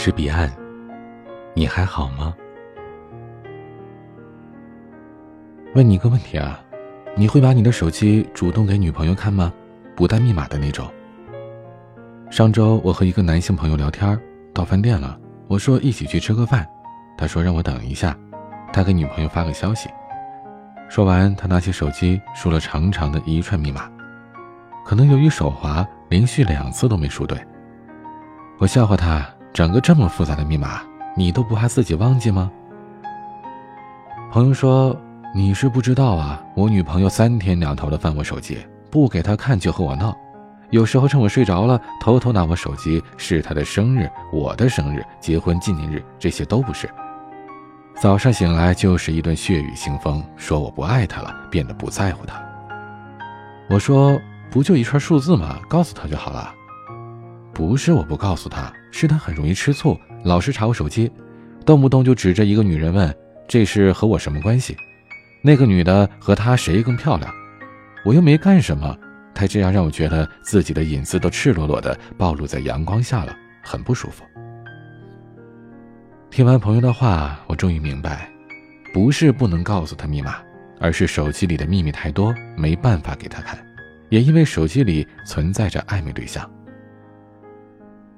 是彼岸，你还好吗？问你一个问题啊，你会把你的手机主动给女朋友看吗？不带密码的那种。上周我和一个男性朋友聊天，到饭店了，我说一起去吃个饭，他说让我等一下，他给女朋友发个消息。说完，他拿起手机输了长长的一串密码，可能由于手滑，连续两次都没输对。我笑话他。整个这么复杂的密码，你都不怕自己忘记吗？朋友说：“你是不知道啊，我女朋友三天两头的翻我手机，不给她看就和我闹。有时候趁我睡着了，偷偷拿我手机，是她的生日、我的生日、结婚纪念日，这些都不是。早上醒来就是一顿血雨腥风，说我不爱她了，变得不在乎她。我说：不就一串数字吗？告诉她就好了。”不是我不告诉他，是他很容易吃醋，老是查我手机，动不动就指着一个女人问：“这是和我什么关系？”那个女的和他谁更漂亮？我又没干什么，他这样让我觉得自己的隐私都赤裸裸的暴露在阳光下了，很不舒服。听完朋友的话，我终于明白，不是不能告诉他密码，而是手机里的秘密太多，没办法给他看，也因为手机里存在着暧昧对象。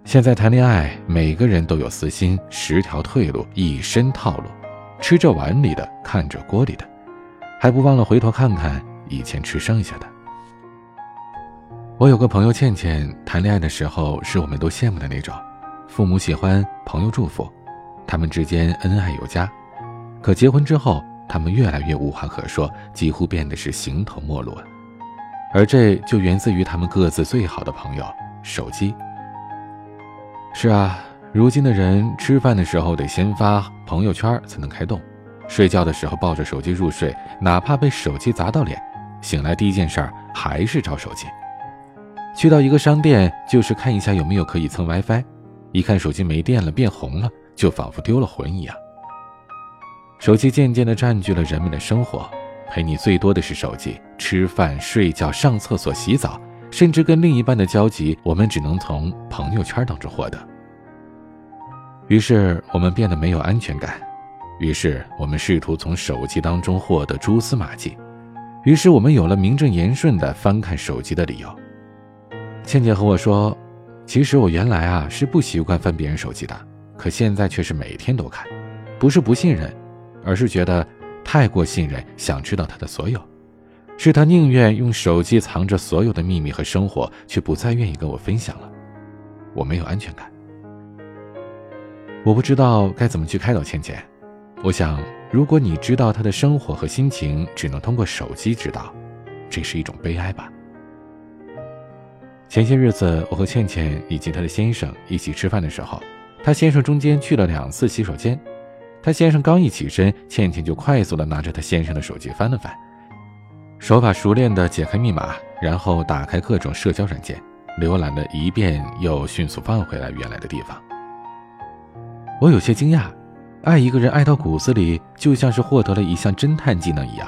现在谈恋爱，每个人都有私心，十条退路，一身套路，吃着碗里的，看着锅里的，还不忘了回头看看以前吃剩下的。我有个朋友倩倩，谈恋爱的时候是我们都羡慕的那种，父母喜欢，朋友祝福，他们之间恩爱有加。可结婚之后，他们越来越无话可说，几乎变得是形同陌路了，而这就源自于他们各自最好的朋友——手机。是啊，如今的人吃饭的时候得先发朋友圈才能开动，睡觉的时候抱着手机入睡，哪怕被手机砸到脸，醒来第一件事还是找手机。去到一个商店就是看一下有没有可以蹭 WiFi，一看手机没电了变红了，就仿佛丢了魂一样。手机渐渐地占据了人们的生活，陪你最多的是手机，吃饭、睡觉、上厕所、洗澡。甚至跟另一半的交集，我们只能从朋友圈当中获得。于是我们变得没有安全感，于是我们试图从手机当中获得蛛丝马迹，于是我们有了名正言顺的翻看手机的理由。倩倩和我说：“其实我原来啊是不习惯翻别人手机的，可现在却是每天都看，不是不信任，而是觉得太过信任，想知道他的所有。”是他宁愿用手机藏着所有的秘密和生活，却不再愿意跟我分享了。我没有安全感，我不知道该怎么去开导倩倩。我想，如果你知道她的生活和心情只能通过手机知道，这是一种悲哀吧。前些日子，我和倩倩以及她的先生一起吃饭的时候，她先生中间去了两次洗手间，她先生刚一起身，倩倩就快速的拿着她先生的手机翻了翻。手法熟练地解开密码，然后打开各种社交软件，浏览了一遍，又迅速放回来原来的地方。我有些惊讶，爱一个人爱到骨子里，就像是获得了一项侦探技能一样，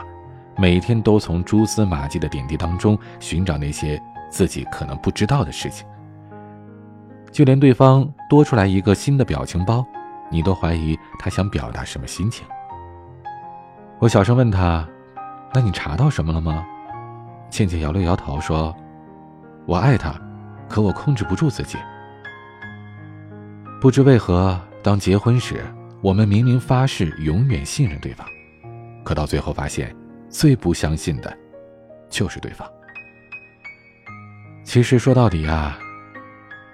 每天都从蛛丝马迹的点滴当中寻找那些自己可能不知道的事情。就连对方多出来一个新的表情包，你都怀疑他想表达什么心情。我小声问他。那你查到什么了吗？倩倩摇了摇头说：“我爱他，可我控制不住自己。不知为何，当结婚时，我们明明发誓永远信任对方，可到最后发现，最不相信的，就是对方。其实说到底啊，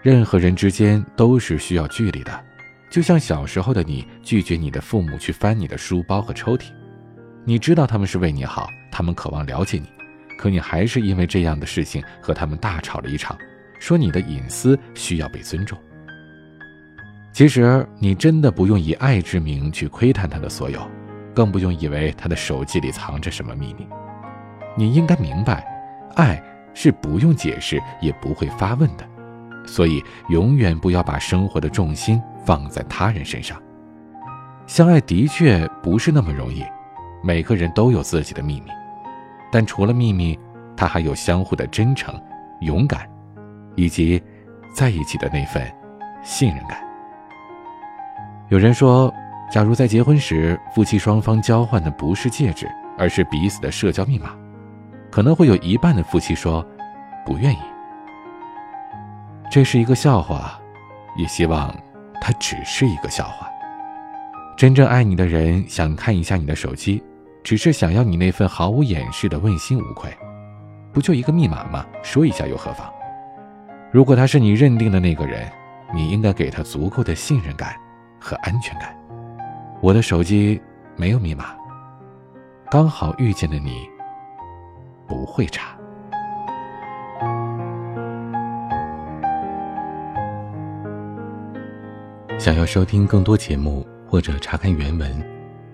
任何人之间都是需要距离的，就像小时候的你拒绝你的父母去翻你的书包和抽屉。”你知道他们是为你好，他们渴望了解你，可你还是因为这样的事情和他们大吵了一场，说你的隐私需要被尊重。其实你真的不用以爱之名去窥探他的所有，更不用以为他的手机里藏着什么秘密。你应该明白，爱是不用解释也不会发问的，所以永远不要把生活的重心放在他人身上。相爱的确不是那么容易。每个人都有自己的秘密，但除了秘密，他还有相互的真诚、勇敢，以及在一起的那份信任感。有人说，假如在结婚时夫妻双方交换的不是戒指，而是彼此的社交密码，可能会有一半的夫妻说不愿意。这是一个笑话，也希望它只是一个笑话。真正爱你的人想看一下你的手机，只是想要你那份毫无掩饰的问心无愧。不就一个密码吗？说一下又何妨？如果他是你认定的那个人，你应该给他足够的信任感和安全感。我的手机没有密码，刚好遇见的你不会查。想要收听更多节目或者查看原文，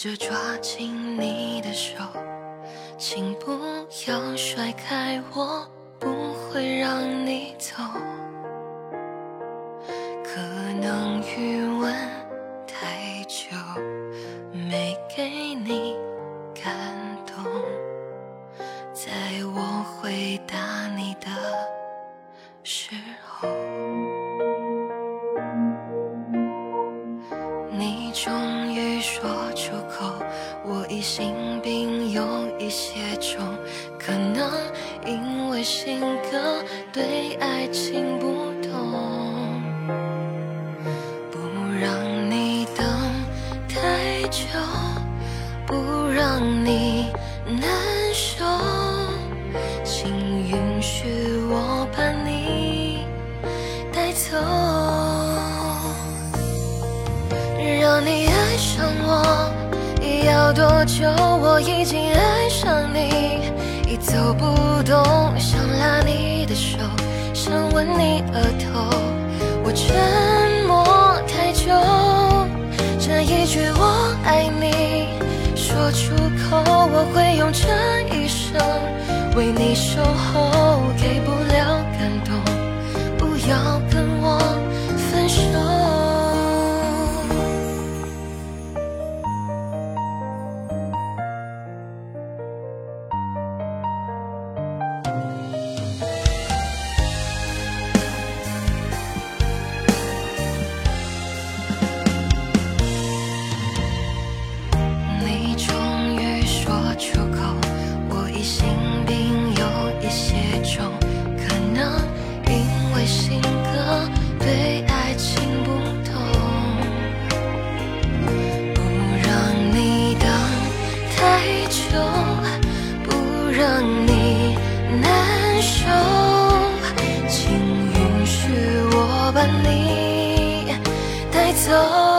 着抓紧你的手，请不要甩开我，不会让你走。你终于说出口。我疑心病有一些重，可能因为性格对爱情不懂，不让你等太久，不让你我。要多久？我已经爱上你，已走不动，想拉你的手，想吻你额头。我沉默太久，这一句我爱你说出口，我会用这一生为你守候。给不了感动，不要跟我能因为性格对爱情不懂不让你等太久不让你难受。请允许我把你带走。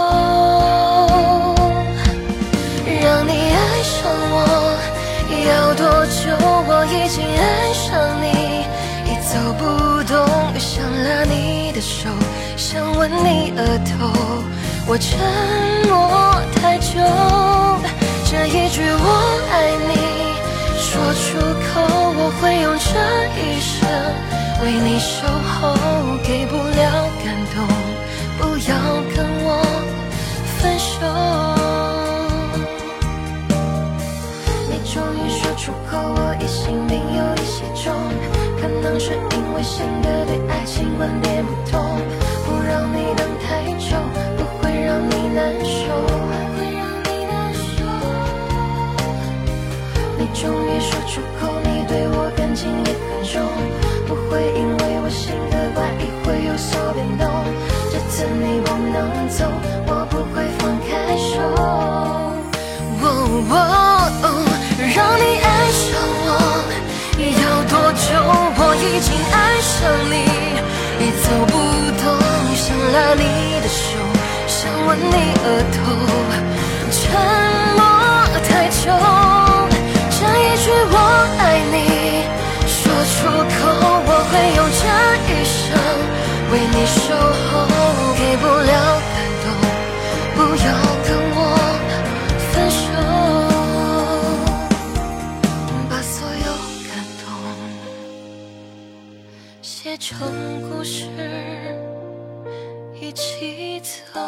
想吻你额头。我沉默太久，这一句我爱你说出口，我会用这一生为你守候，给不了感动。不要跟我分手。你终于说出口，我疑心病有一些重，可能是因为性格对爱情观念不同，终于说出口，你对我感情也很重，不会因为我性格怪异会有所变动。这次你不能走，我不会放开手。哦哦哦，让你爱上我，要多久？我已经爱上你，已走不动。想拉你的手，想吻你额头，沉默太久。出口，我会用这一生为你守候，给不了感动，不要跟我分手，把所有感动写成故事，一起走。